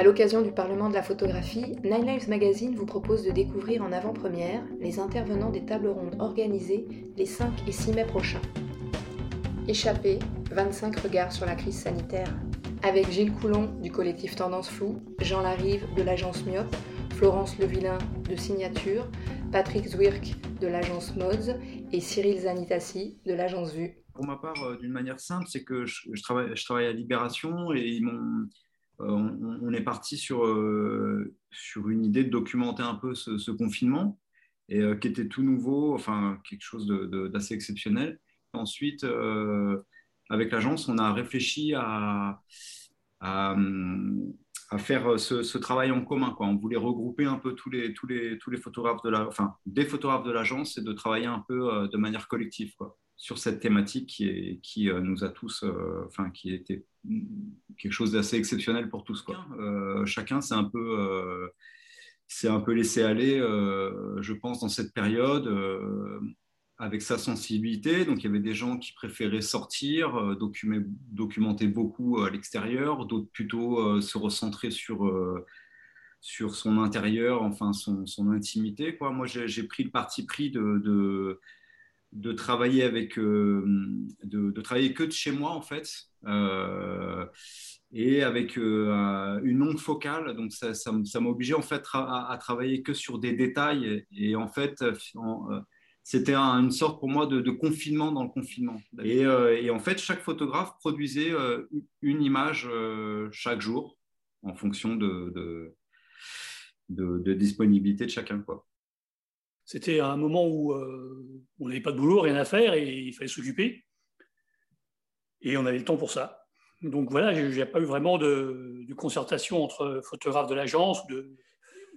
À l'occasion du Parlement de la photographie, Nine Lives Magazine vous propose de découvrir en avant-première les intervenants des tables rondes organisées les 5 et 6 mai prochains. Échappé, 25 regards sur la crise sanitaire. Avec Gilles Coulon du collectif Tendance Flou, Jean Larive de l'agence Myope, Florence Levillain de Signature, Patrick Zwirk de l'agence Mods et Cyril Zanitassi de l'agence Vue. Pour ma part, euh, d'une manière simple, c'est que je, travaille, je travaille à Libération et ils m'ont euh, on, est parti sur, euh, sur une idée de documenter un peu ce, confinement, et, qui était tout nouveau, enfin quelque chose d'assez exceptionnel. Ensuite, avec l'agence, on a réfléchi à, à, faire ce, travail en commun. On voulait regrouper un peu tous les, tous les, tous les photographes de la, enfin, des photographes de l'agence et de travailler un peu de manière collective. Sur cette thématique qui, est, qui euh, nous a tous, euh, enfin, qui était quelque chose d'assez exceptionnel pour tous. Quoi. Euh, chacun s'est un peu, c'est un peu laissé aller, je pense, dans cette période avec sa sensibilité. Donc, il y avait des gens qui préféraient sortir, documenter, documenter beaucoup à l'extérieur, d'autres plutôt se recentrer sur, sur son intérieur, enfin, son, son intimité. Quoi. Moi, j'ai pris le parti pris de, de de travailler avec, euh, de, travailler que de chez moi en fait, euh, et avec euh, une onde focale. Donc ça, ça, m'a obligé en fait à, travailler que sur des détails. Et, en fait, c'était une sorte pour moi de, confinement dans le confinement. Et, en fait, chaque photographe produisait une image chaque jour en fonction de, de, de disponibilité de chacun. Quoi. C'était un moment où euh, on n'avait pas de boulot, rien à faire et il fallait s'occuper. Et on avait le temps pour ça. Donc voilà, il n'y a pas eu vraiment de, concertation entre photographes de l'agence. De...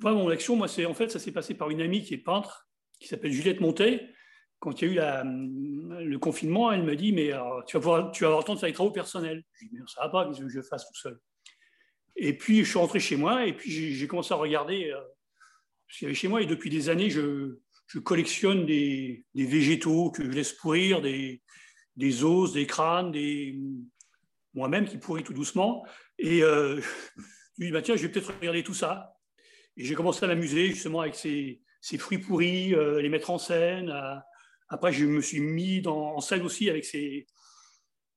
mon action, moi, c'est en fait, ça s'est passé par une amie qui est peintre, qui s'appelle Juliette Montet. Quand il y a eu le confinement, elle me dit Mais tu, vas avoir le temps de faire des travaux personnels. Je dis Mais ça va pas, que je fasse tout seul? Et puis, je suis rentré chez moi et puis j'ai commencé à regarder euh, ce qu'il y avait chez moi. Et depuis des années, je, je collectionne des, végétaux que je laisse pourrir, des, os, des crânes, des moi-même qui pourrit tout doucement. Et euh, je lui dis, bah, tiens, je vais peut-être regarder tout ça. Et j'ai commencé à m'amuser justement avec ces, fruits pourris, euh, les mettre en scène. après, je me suis mis en scène aussi avec ces,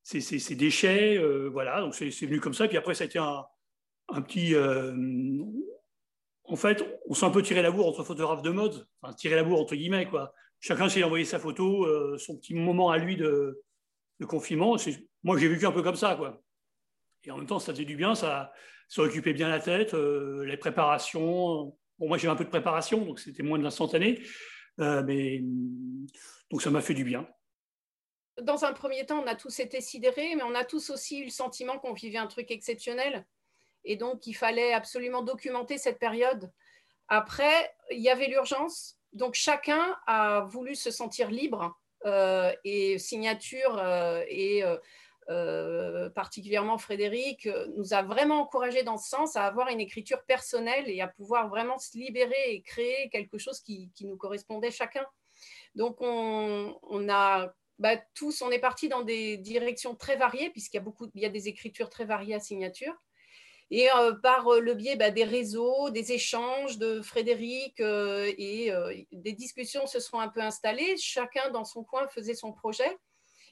ces, déchets. Euh, voilà, donc c'est venu comme ça. Puis après, ça a été un, un petit en fait, on s'est un peu tiré la bourre entre photographes de mode, enfin tiré la bourre entre guillemets, quoi. Chacun s'est envoyé sa photo, euh, son petit moment à lui de, confinement. Moi, j'ai vécu un peu comme ça, quoi. Et en même temps, ça faisait du bien, ça, ça occupait bien la tête, euh, les préparations. Moi, j'ai un peu de préparation, donc c'était moins de l'instantané. Euh, mais donc, ça m'a fait du bien. Dans un premier temps, on a tous été sidérés, mais on a tous aussi eu le sentiment qu'on vivait un truc exceptionnel et donc il fallait absolument documenter cette période. Après, il y avait l'urgence, donc chacun a voulu se sentir libre et signature euh, et euh, particulièrement Frédéric nous a vraiment encouragé dans ce sens à avoir une écriture personnelle et à pouvoir vraiment se libérer et créer quelque chose qui, nous correspondait chacun. Donc on, a bah, tous, on est parti dans des directions très variées puisqu'il y a beaucoup, il y a des écritures très variées à signature. Et euh, par euh, le biais bah, des réseaux, des échanges de Frédéric euh, et des discussions se seront un peu installées. Chacun dans son coin faisait son projet.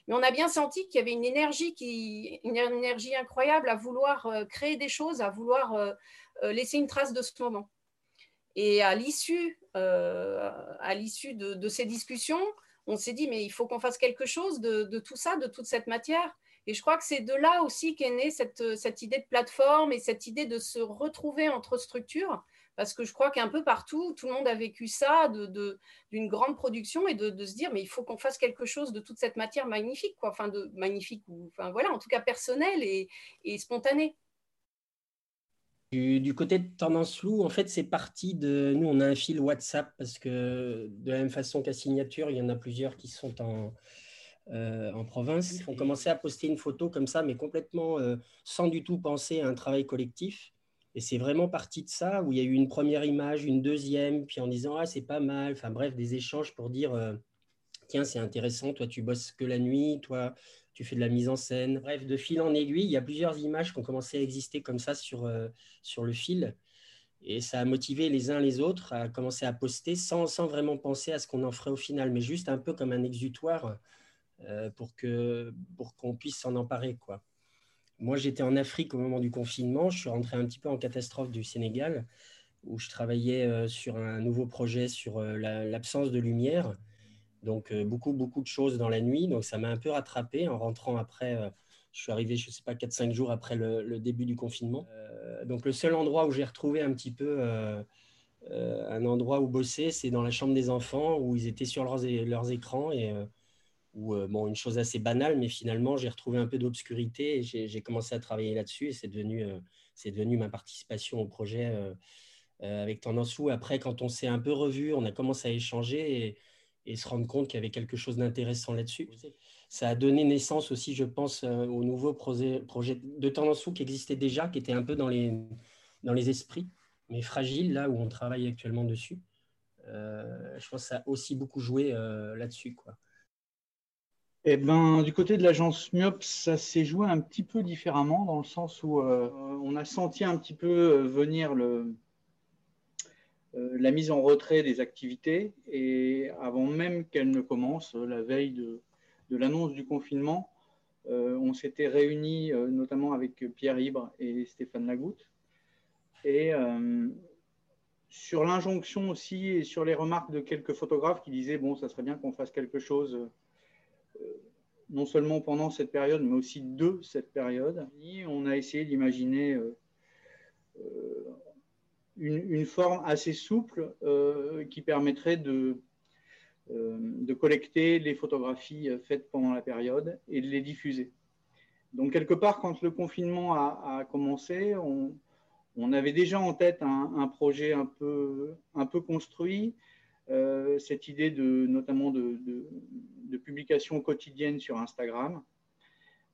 Mais on a bien senti qu'il y avait une énergie, une énergie incroyable à vouloir créer des choses, à vouloir laisser une trace de ce moment. Et à l'issue, à l'issue de, ces discussions, on s'est dit, mais il faut qu'on fasse quelque chose de, tout ça, de toute cette matière. Et je crois que c'est de là aussi qu'est née cette, cette, idée de plateforme et cette idée de se retrouver entre structures. Parce que je crois qu'un peu partout, tout le monde a vécu ça, d'une de, d'une grande production et de, de, se dire, mais il faut qu'on fasse quelque chose de toute cette matière magnifique, quoi. Enfin, de magnifique, ou enfin voilà, en tout cas personnelle et, et spontanée. Du, du, côté de Tendance Flou, en fait, c'est parti de. Nous, on a un fil WhatsApp parce que de la même façon qu'à Signature, il y en a plusieurs qui sont en, euh, en province ont commencé à poster une photo comme ça, mais complètement euh, sans du tout penser à un travail collectif. Et c'est vraiment parti de ça, où il y a eu une première image, une deuxième, puis en disant Ah, c'est pas mal, enfin bref, des échanges pour dire euh, Tiens, c'est intéressant, toi tu bosses que la nuit, toi tu fais de la mise en scène. Bref, de fil en aiguille, il y a plusieurs images qui ont commencé à exister comme ça sur, sur le fil. Et ça a motivé les uns les autres à commencer à poster sans, sans vraiment penser à ce qu'on en ferait au final, mais juste un peu comme un exutoire pour qu'on pour qu'on puisse s'en emparer. Quoi. Moi, j'étais en Afrique au moment du confinement. Je suis rentré un petit peu en catastrophe du Sénégal, où je travaillais euh, sur un nouveau projet sur euh, l'absence de lumière. Donc, euh, beaucoup, beaucoup de choses dans la nuit. Donc, ça m'a un peu rattrapé en rentrant après. je suis arrivé, je ne sais pas, 4-5 jours après le, début du confinement. donc, le seul endroit où j'ai retrouvé un petit peu un endroit où bosser, c'est dans la chambre des enfants, où ils étaient sur leurs, leurs écrans. Et ou euh, bon, une chose assez banale, mais finalement, j'ai retrouvé un peu d'obscurité et j'ai commencé à travailler là-dessus et c'est devenu, euh, c'est devenu ma participation au projet euh, avec Tendance Où. Après, quand on s'est un peu revu, on a commencé à échanger et, et se rendre compte qu'il y avait quelque chose d'intéressant là-dessus. Ça a donné naissance aussi, je pense, au nouveau projet, projet de Tendance Où qui existait déjà, qui était un peu dans les, dans les esprits, mais fragile, là où on travaille actuellement dessus. je pense que ça a aussi beaucoup joué là-dessus. quoi. Eh ben, du côté de l'agence Myops, ça s'est joué un petit peu différemment, dans le sens où euh, on a senti un petit peu euh, venir euh, la mise en retrait des activités. Et avant même qu'elle ne commence, la veille de, de l'annonce du confinement, on s'était réunis notamment avec Pierre Ibre et Stéphane Lagoutte. Et sur l'injonction aussi et sur les remarques de quelques photographes qui disaient, bon, ça serait bien qu'on fasse quelque chose non seulement pendant cette période, mais aussi de cette période. On a essayé d'imaginer euh, euh, une, forme assez souple euh, qui permettrait de, de collecter les photographies faites pendant la période et de les diffuser. Donc, quelque part, quand le confinement a, commencé, on, avait déjà en tête un, projet un peu, un peu construit, cette idée de, notamment de, de publications quotidiennes sur Instagram.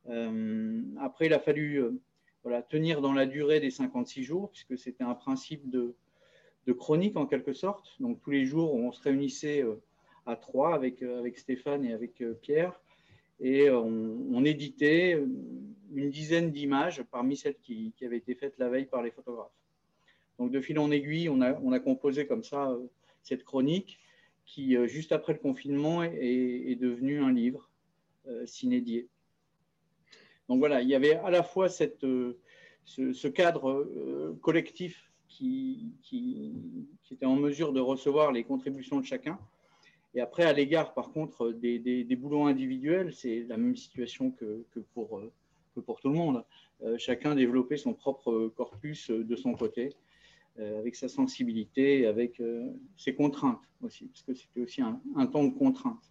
Euh, après, il a fallu euh, tenir dans la durée des 56 jours, puisque c'était un principe de, chronique en quelque sorte. Donc tous les jours, on se réunissait euh, à trois avec, Stéphane et avec Pierre, et on, éditait une dizaine d'images parmi celles qui, avaient été faites la veille par les photographes. Donc de fil en aiguille, on a, on composé comme ça cette chronique qui, juste après le confinement, est, devenu un livre euh, s'inédié. Donc voilà, il y avait à la fois cette, euh, ce, cadre collectif qui, qui, était en mesure de recevoir les contributions de chacun. Et après, à l'égard, par contre, des, des, boulots individuels, c'est la même situation que, que, pour, que pour tout le monde. chacun développait son propre corpus de son côté. Euh, avec sa sensibilité, avec euh, ses contraintes aussi, parce que c'était aussi un, temps de contrainte.